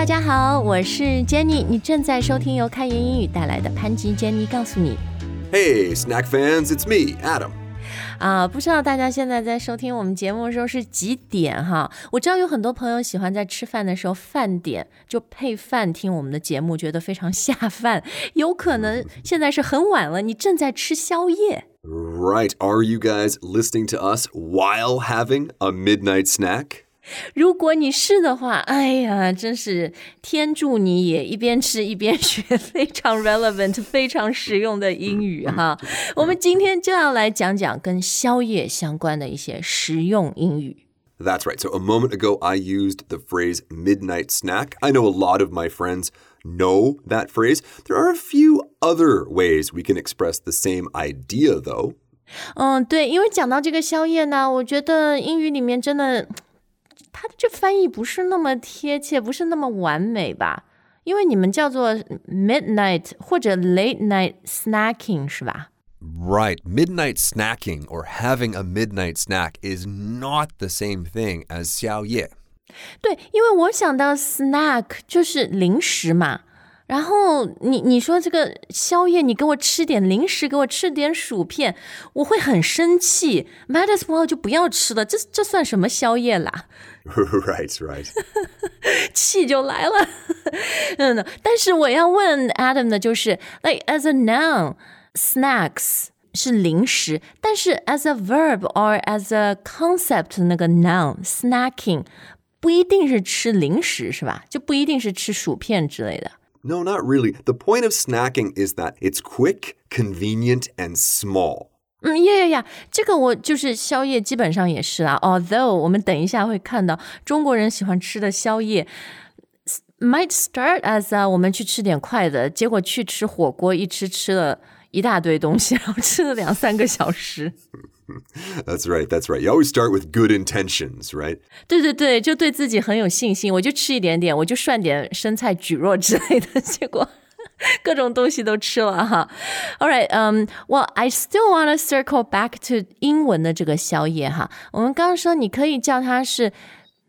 大家好，我是 Jenny，你正在收听由开言英语带来的潘吉 Jenny 告诉你。 Hey, snack fans, it's me, Adam. 啊，不知道大家现在在收听我们节目的时候是几点哈？我知道有很多朋友喜欢在吃饭的时候饭点就配饭听我们的节目，觉得非常下饭。有可能现在是很晚了，你正在吃宵夜。 Right, are you guys listening to us while having a midnight snack? 如果你是的话，哎呀，真是天助你也！一边吃一边学，非常 relevant、非常实用的英语哈。我们今天就要来讲讲跟宵夜相关的一些实用英语。 That's right. So, a moment ago, I used the phrase midnight snack. I know a lot of my friends know that phrase. There are a few other ways we can express the same idea, though. 嗯，对，因为讲到这个宵夜呢，我觉得英语里面真的， 它的这翻译不是那么贴切，不是那么完美吧？因为你们叫做 midnight 或者 late night snacking 是吧？Right. Midnight snacking or having a midnight snack is not the same thing as 宵夜.对，因为我想到 snack 就是零食嘛，然后你你说这个宵夜，你给我吃点零食，给我吃点薯片，我会很生气。Might as well 就不要吃了，这这算什么宵夜啦？right, right. 气就来了。嗯，但是我要问 Adam 的就是，like as a noun, snacks 是零食，但是 as a verb or as a concept 那个 noun snacking 不一定是吃零食是吧？就不一定是吃薯片之类的。No, not really. The point of snacking is that it's quick, convenient, and small. 嗯，呀呀呀，这个我就是宵夜，基本上也是啦。Although 我们等一下会看到中国人喜欢吃的宵夜，might start as 啊，我们去吃点快的，结果去吃火锅，一吃吃了一大堆东西，然后吃了两三个小时。 That's right, that's right. You always start with good intentions, right? 对对对，就对自己很有信心，我就吃一点点，我就涮点生菜蒟蒻之类的，结果各种东西都吃了哈。All right, um, well, I still want to circle back to 英文的这个宵夜哈。我们刚刚说你可以叫它是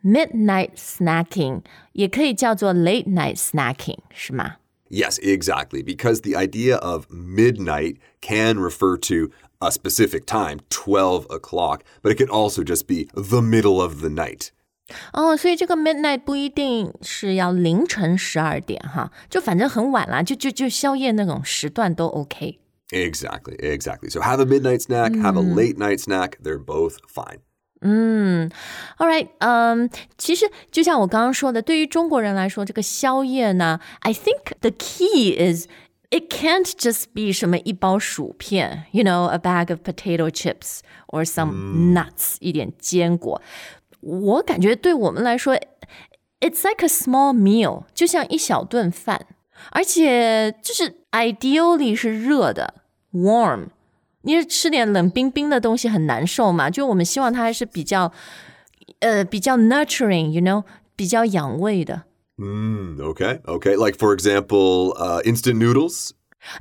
midnight snacking，也可以叫做 late night snacking，是吗？ Yes, exactly. Because the idea of midnight can refer to a specific time, 12 o'clock, but it can also just be the middle of the night. 哦，所以这个 midnight 不一定是要凌晨十二点哈，就反正很晚啦，就就就宵夜那种时段都 OK。 Exactly, exactly. So have a midnight snack, have a late night snack, they're both fine. All right，嗯、其实就像我刚刚说的，对于中国人来说，这个宵夜呢，I think the key is it can't just be 什么一包薯片，you know, a bag of potato chips or some nuts，、一点坚果。我感觉对我们来说，it's like a small meal，就像一小顿饭，而且就是 ideally 是热的，warm。你是吃点冷冰冰的东西很难受嘛？就我们希望它还是比较，呃，比较 nurturing，you know，比较养胃的。 Mm, okay, okay. Like, for example, uh, instant noodles.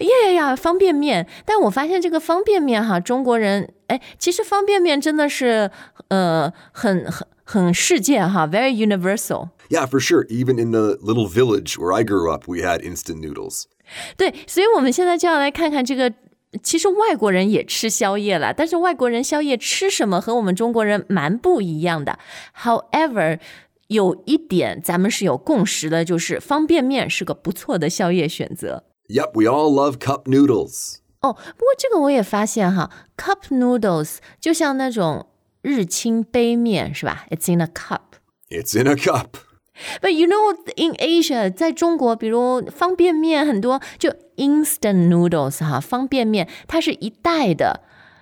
呀呀呀，方便面！但我发现这个方便面哈，中国人哎，其实方便面真的是呃很很很世界哈，very universal。 Yeah, for sure. Even in the little village where I grew up, we had instant noodles. 对，所以我们现在就要来看看这个。其实外国人也吃宵夜了，但是外国人宵夜吃什么和我们中国人蛮不一样的。However， 有一点咱们是有共识的，就是方便面是个不错的宵夜选择。Yep, we all love cup noodles. 哦，不过这个我也发现哈，cup noodles 就像那种日清杯面是吧？It's in a cup。It's in a cup. But you know, in Asia，在中国，比如方便面很多，就 instant noodles 哈，方便面它是一袋的，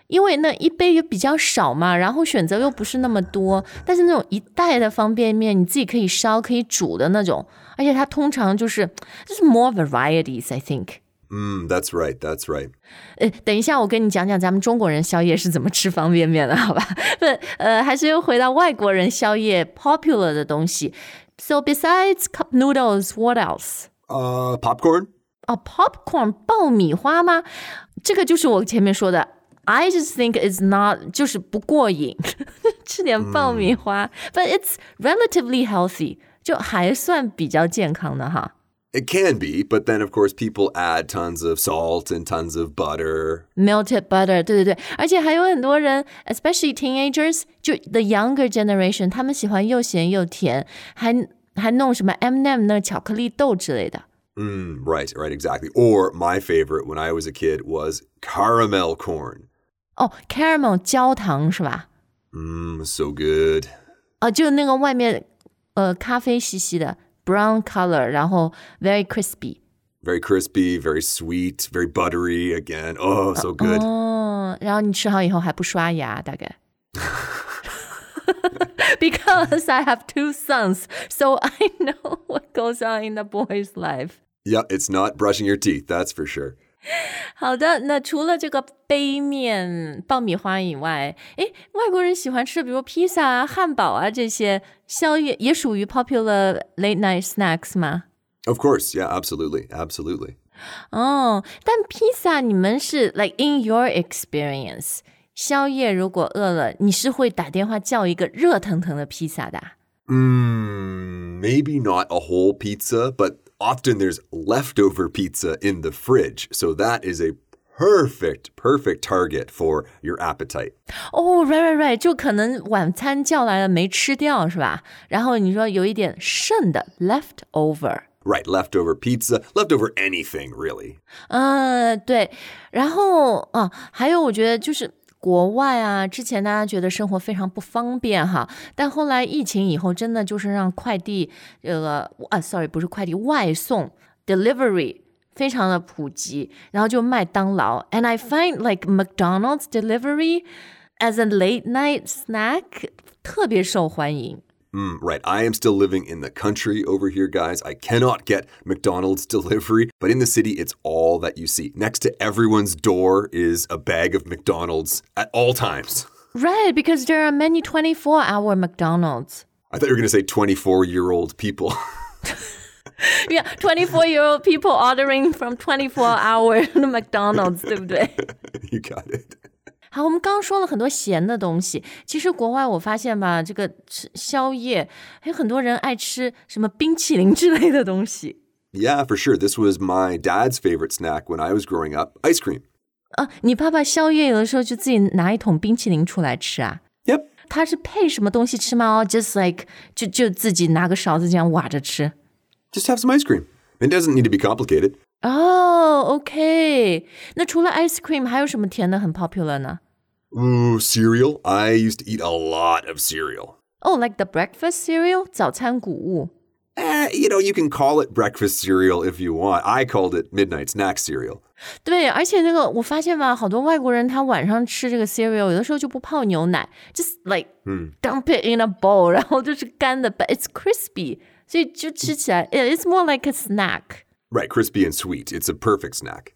因为那一杯又比较少嘛，然后选择又不是那么多。但是那种一袋的方便面，你自己可以烧、可以煮的那种，而且它通常就是就是 more varieties, I think。Mm, that's right, that's right. 呃，等一下，我跟你讲讲咱们中国人宵夜是怎么吃方便面的，好吧？不，呃，还是又回到外国人宵夜 popular 的东西。So besides cup noodles, what else? Uh, popcorn? 哦、p o p c o r n 爆米花吗？这个就是我前面说的。I just think it's not 就是不过瘾，吃点爆米花、b u t it's relatively healthy， 就还算比较健康的哈。 It can be, but then of course people add tons of salt and tons of butter. Melted butter，对对对，而且还有很多人，especially teenagers，就 the younger generation，他们喜欢又咸又甜，还还弄什么 M&M 那个巧克力豆之类的。 Mm, right, right, exactly. Or my favorite when I was a kid was caramel corn. 哦，caramel 焦糖是吧？ Mmm, so good. 啊，就那个外面呃咖啡兮兮的 brown color，然后 very crispy。 Very crispy, very sweet, very buttery again. Oh, so good. 哦，然后你吃好以后还不刷牙，大概。Because I have two sons, so I know what goes on in the boy's life. Yeah, it's not brushing your teeth, that's for sure. 好的，那除了这个杯面、爆米花以外，诶，外国人喜欢吃，比如披萨啊、汉堡啊这些宵夜，也属于 popular late night snacks 吗？ Of course, yeah, absolutely, absolutely. 哦，但披萨你们是 like in your experience，宵夜如果饿了，你是会打电话叫一个热腾腾的披萨的啊、 Mmm, maybe not a whole pizza, but often there's leftover pizza in the fridge. So that is a perfect, perfect target for your appetite. 哦、r i g h t right right，就可能晚餐叫来了没吃掉是吧？然后你说有一点剩的 leftover。 Right, leftover pizza, leftover anything, really. 嗯，对。然后啊，还有我觉得就是 国外啊，之前大家觉得生活非常不方便哈，但后来疫情以后，真的就是让快递这个啊，sorry，不是快递，外送 delivery。非常的普及，然后就麦当劳，and I find like McDonald's delivery as a late night snack 特别受欢迎。Mm, right, I am still living in the country over here, guys. I cannot get McDonald's delivery, but in the city, it's all that you see. Next to everyone's door is a bag of McDonald's at all times. Right, because there are many 24-hour McDonald's. I thought you were going to say 24 year old people. Yeah, 24-year-old people ordering from 24-hour McDonald's，对不对？ you got it. 好，我们刚刚说了很多咸的东西，其实国外我发现吧，这个吃宵夜还有很多人爱吃什么冰淇淋之类的东西 Yeah, for sure. This was my dad's favorite snack when I was growing up ice cream. 啊。你爸爸宵夜有的时候就自己拿一桶冰淇淋出来吃啊？ Yep. 他是配什么东西吃吗？哦，just like 就就自己拿个勺子这样挖着吃。 Just have some ice cream. It doesn't need to be complicated. 哦、o k 那除了 ice cream 还有什么甜的很 popular 呢？ Ooh, cereal. I used to eat a lot of cereal. 哦、l i k e the breakfast cereal 早餐谷物。 Eh, you know, you can call it breakfast cereal if you want. I called it midnight snack cereal. 对，而且那个我发现吧，好多外国人他晚上吃这个 cereal，有的时候就不泡牛奶，just like dump it in a bowl，然后就是干的，but it's crispy，所以就吃起来，it's more like a snack。 Right, crispy and sweet. It's a perfect snack.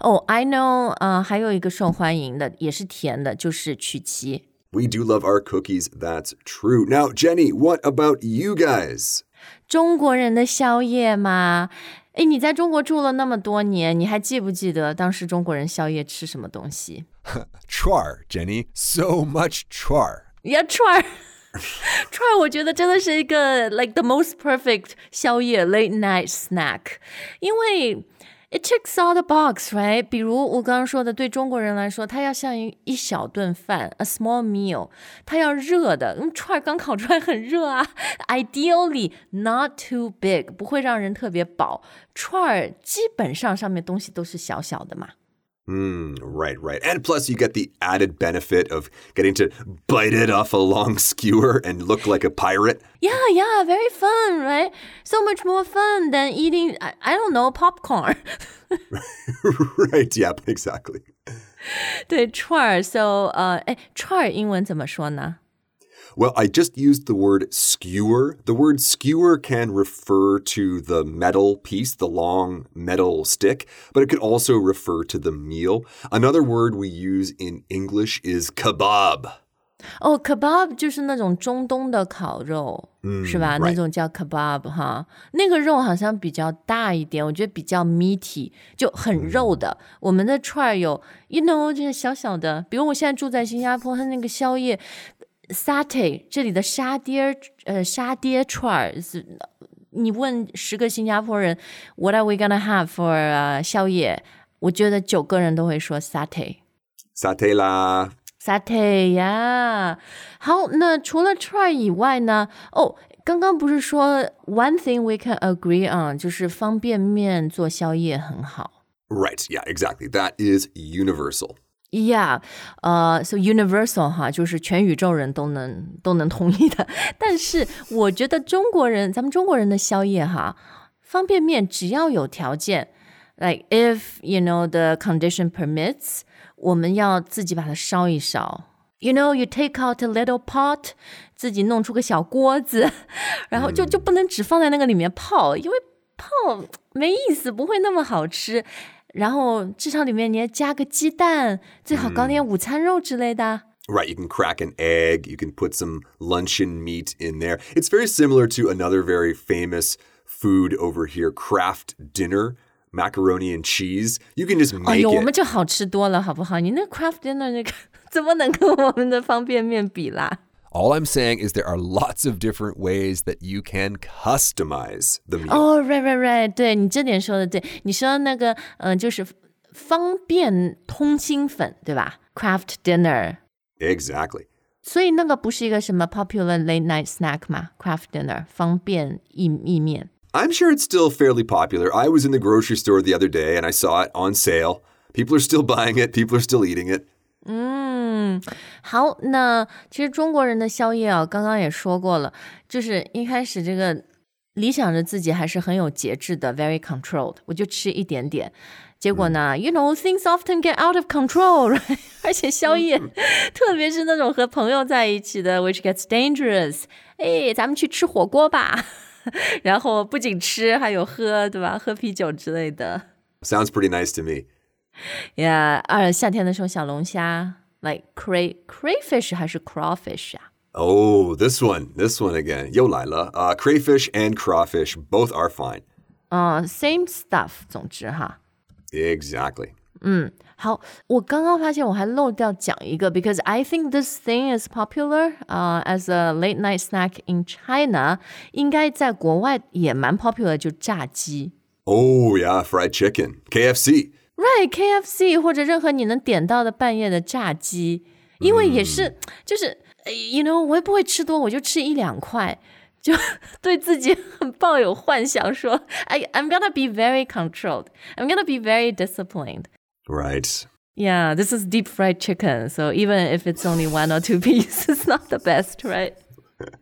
哦、i know，呃，还有一个受欢迎的也是甜的，就是曲奇。 We do love our cookies. That's true. Now, Jenny, what about you guys? 中国人的宵夜嘛，诶，你在中国住了那么多年，你还记不记得当时中国人宵夜吃什么东西？ Char, Jenny. So much char. 呀，串儿，串儿，我觉得真的是一个 like the most perfect 宵夜 late night snack，因为 It checks all the box, right？比如我刚刚说的，对中国人来说，它要像一一小顿饭，a small meal，它要热的，嗯，串刚烤出来很热啊，ideally not too big，不会让人特别饱。串儿基本上上面东西都是小小的嘛。Mm, right, right. And plus, you get the added benefit of getting to bite it off a long skewer and look like a pirate. Yeah, yeah, very fun, right? So much more fun than eating, I, I don't know, popcorn. right, yep, exactly. 对，串儿，so 呃，哎，串儿英文怎么说呢？ Well, I just used the word skewer. The word skewer can refer to the metal piece, the long metal stick, but it could also refer to the meal. Another word we use in English is kebab. 哦，kebab 就是那种中东的烤肉，是吧？那 right 种叫 kebab 哈，那个肉好像比较大一点，我觉得比较 meaty，就很肉的。我们的串儿有，you know，就是小小的。比如我现在住在新加坡，它那个宵夜 satay 这里的沙爹呃沙爹串儿是，你问十个新加坡人 What are we gonna have for、uh, 宵夜？我觉得九个人都会说 satay。 Satay la. satay 呀，好，那除了串儿以外呢？哦，刚刚不是说 one thing we can agree on 就是方便面做宵夜很好。 Right, yeah, exactly. That is universal. Yeah，呃、s o universal 哈，就是全宇宙人都能都能同意的。但是我觉得中国人，咱们中国人的宵夜哈，方便面只要有条件，like if you know the condition permits，我们要自己把它烧一烧。You know, you take out a little pot，自己弄出个小锅子，然后就就不能只放在那个里面泡，因为泡没意思，不会那么好吃。然后至少里面你要加个鸡蛋，最好搞点午餐肉之类的。Right, you can crack an egg, you can put some luncheon meat in there. It's very similar to another very famous food over here, craft dinner, macaroni and cheese. You can just 哎 make 呦，我们 it. 就好吃多了，好不好？你那 craft dinner 那个怎么能跟我们的方便面比啦？All I'm saying is there are lots of different ways that you can customize the meal. Oh, right, right, right. 对你这点说的对，你说那个嗯、呃，就是方便通心粉，对吧？Kraft Dinner. Exactly. 所以那个不是一个什么 popular late night snack Kraft Dinner 方便意意面。I'm sure it's still fairly popular. I was in the grocery store the other day and I saw it on sale. People are still buying it. People are still eating it. Mm. 好，那其实中国人的宵夜啊，刚刚也说过了，就是一开始这个理想着自己还是很有节制的，very controlled，我就吃一点点。结果呢、y o u know things often get out of control，、right? 而且宵夜，特别是那种和朋友在一起的，which gets dangerous。哎，咱们去吃火锅吧，然后不仅吃，还有喝，对吧？喝啤酒之类的。Sounds pretty nice to me. Yeah，二夏天的时候小龙虾 ，like cray crayfish 还是 crawfish 啊？ Oh, this one, this one again. Yo, Lila. Uh, crayfish and crawfish both are fine. 啊、s a m e stuff。总之哈， Exactly. 好，我刚刚发现我还漏掉讲一个，because I think this thing is popular 啊、as a late night snack in China，应该在国外也蛮 popular，就炸鸡。 Oh, yeah, fried chicken. KFC. Right, KFC 或者任何你能点到的半夜的炸鸡，因为也是、就是呃，you know，我也不会吃多，我就吃一两块，就对自己很抱有幻想说，I I'm gonna be very controlled, I'm gonna be very disciplined. Right. Yeah, this is deep fried chicken, so even if it's only one or two pieces, it's not the best, right?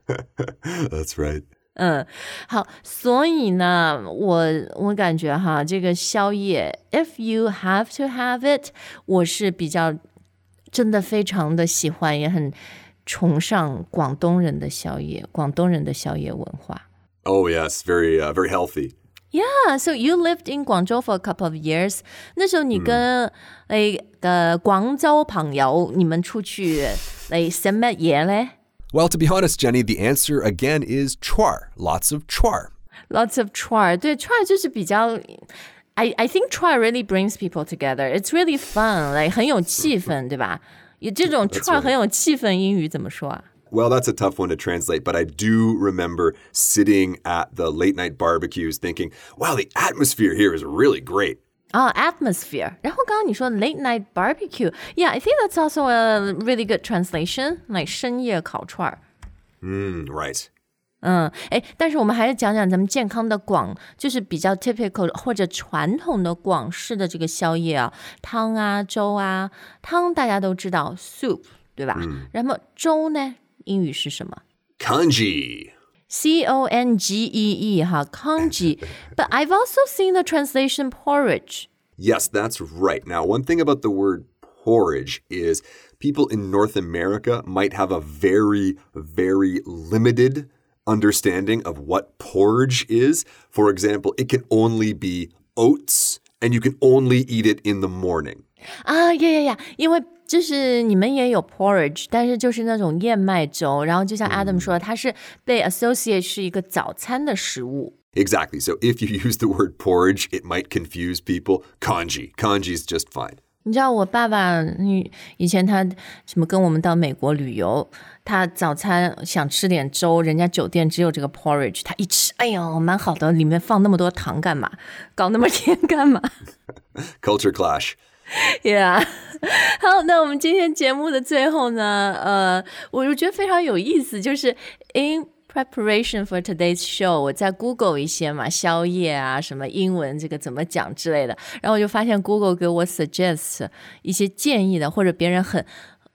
That's right. 嗯，好，所以呢，我我感觉哈，这个宵夜，if you have to have it，我是比较真的非常的喜欢，也很崇尚广东人的宵夜，广东人的宵夜文化。Oh, yes, very, uh, very healthy. Yeah, so you lived in Guangzhou for a couple of years。那时候你跟那个广州朋友，你们出去嚟食乜嘢咧？Well, to be honest, Jenny, the answer again is chwar. Lots of chwar. Lots of char，对 char 就是比较，I I think char really brings people together. It's really fun，like 很有气氛，对吧？有这种 char 很有气氛，英语怎么说啊？ Well, that's a tough one to translate, but I do remember sitting at the late night barbecues thinking, wow, the atmosphere here is really great. 啊、atmosphere。然后刚刚你说 late night barbecue，yeah，I think that's also a really good translation，like 深夜烤串儿。 Mm, right. 嗯，哎，但是我们还是讲讲咱们健康的广，就是比较 typical 或者传统的广式的这个宵夜啊，汤啊、粥啊，汤大家都知道 soup 对吧？然后粥呢，英语是什么 Kanji. ？C O N G E E 哈，congee。But I've also seen the translation porridge。 Yes, that's right. Now, one thing about the word porridge is people in North America might have a very, very limited understanding of what porridge is. For example, it can only be oats and you can only eat it in the morning. 啊，呀呀呀！因为 就是你们也有 porridge，但是就是那种燕麦粥，然后就像 Adam 说，它是被 associate 是一个早餐的食物。Exactly. So if you use the word porridge, it might confuse people. Kanji. Kanji is just fine. 你知道我爸爸，你以前他什么跟我们到美国旅游，他早餐想吃点粥，人家酒店只有这个 porridge，他一吃，哎呦，蛮好的，里面放那么多糖干嘛？搞那么甜干嘛 Culture clash. Yeah，好，那我们今天节目的最后呢，呃，我就觉得非常有意思，就是 in preparation for today's show，我在 Google 一些嘛，宵夜啊，什么英文这个怎么讲之类的，然后我就发现 Google 给我 suggest 一些建议的，或者别人很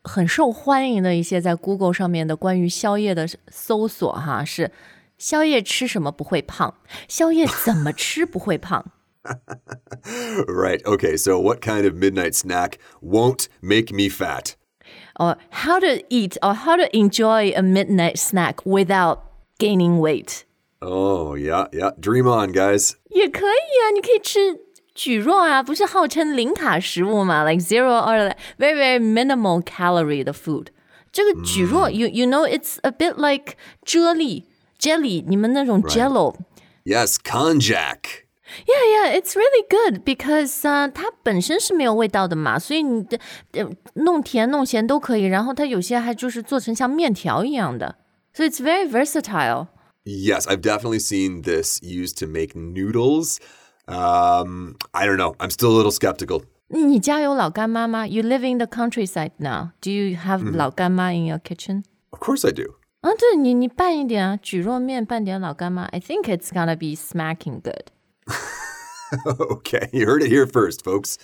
很受欢迎的一些在 Google 上面的关于宵夜的搜索哈，是宵夜吃什么不会胖，宵夜怎么吃不会胖。Right. Okay. So, what kind of midnight snack won't make me fat? or how to eat or how to enjoy a midnight snack without gaining weight. Oh, yeah, yeah. Dream on, guys. 也可以啊，你可以吃蒟蒻啊，不是号称零卡食物嘛？Like zero or like very very minimal calorie 的 food。这个蒟蒻、y o u you know it's a bit like 啫喱 jelly，你们那种 jello。 Yes, konjac. Yeah, yeah, it's really good because 啊、它本身是没有味道的嘛，所以你的呃弄甜弄咸都可以。然后它有些还就是做成像面条一样的，so it's very versatile. Yes, I've definitely seen this used to make noodles. Um, I don't know. I'm still a little skeptical. 你家有老干妈吗？You live in the countryside now. Do you have 老干妈 in your kitchen? Of course I do. 啊，对你你拌一点啊，蒟蒻面拌点老干妈。I think it's gonna be smacking good. okay, you heard it here first, folks.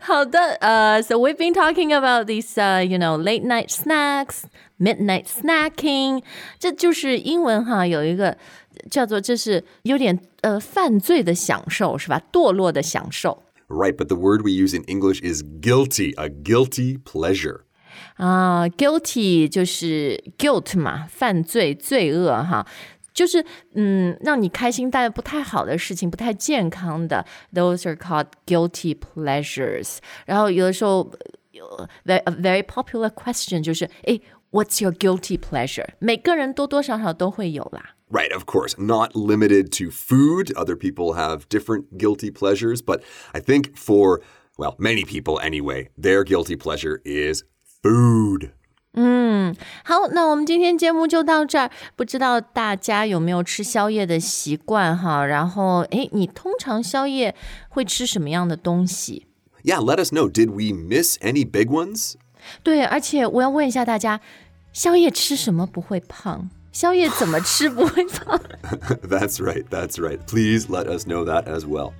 好的，呃、s o we've been talking about these, uh, you know, late night snacks, midnight snacking，这就是英文哈有一个叫做这是有点呃犯罪的享受是吧？堕落的享受 Right, but the word we use in English is guilty, a guilty pleasure. 啊、g u i l t y 就是 guilt 嘛，犯罪罪恶哈。 就是嗯，让你开心但不太好的事情，不太健康的，those are called guilty pleasures。然后有的时候有 very a very popular question 就是，诶 w h a t s your guilty pleasure？每个人多多少少都会有啦。 Right, of course, not limited to food. Other people have different guilty pleasures, but I think for, well, many people anyway, their guilty pleasure is food. 好，那我们今天节目就到这儿。不知道大家有没有吃宵夜的习惯哈？然后，诶，你通常宵夜会吃什么样的东西？Yeah, let us know. Did we miss any big ones? 对，而且我要问一下大家，宵夜吃什么不会胖？宵夜怎么吃不会胖？that's right, that's right. Please let us know that as well.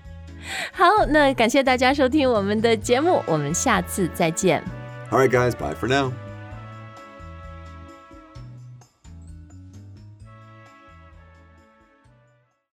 好，那感谢大家收听我们的节目，我们下次再见。All right, guys, bye for now.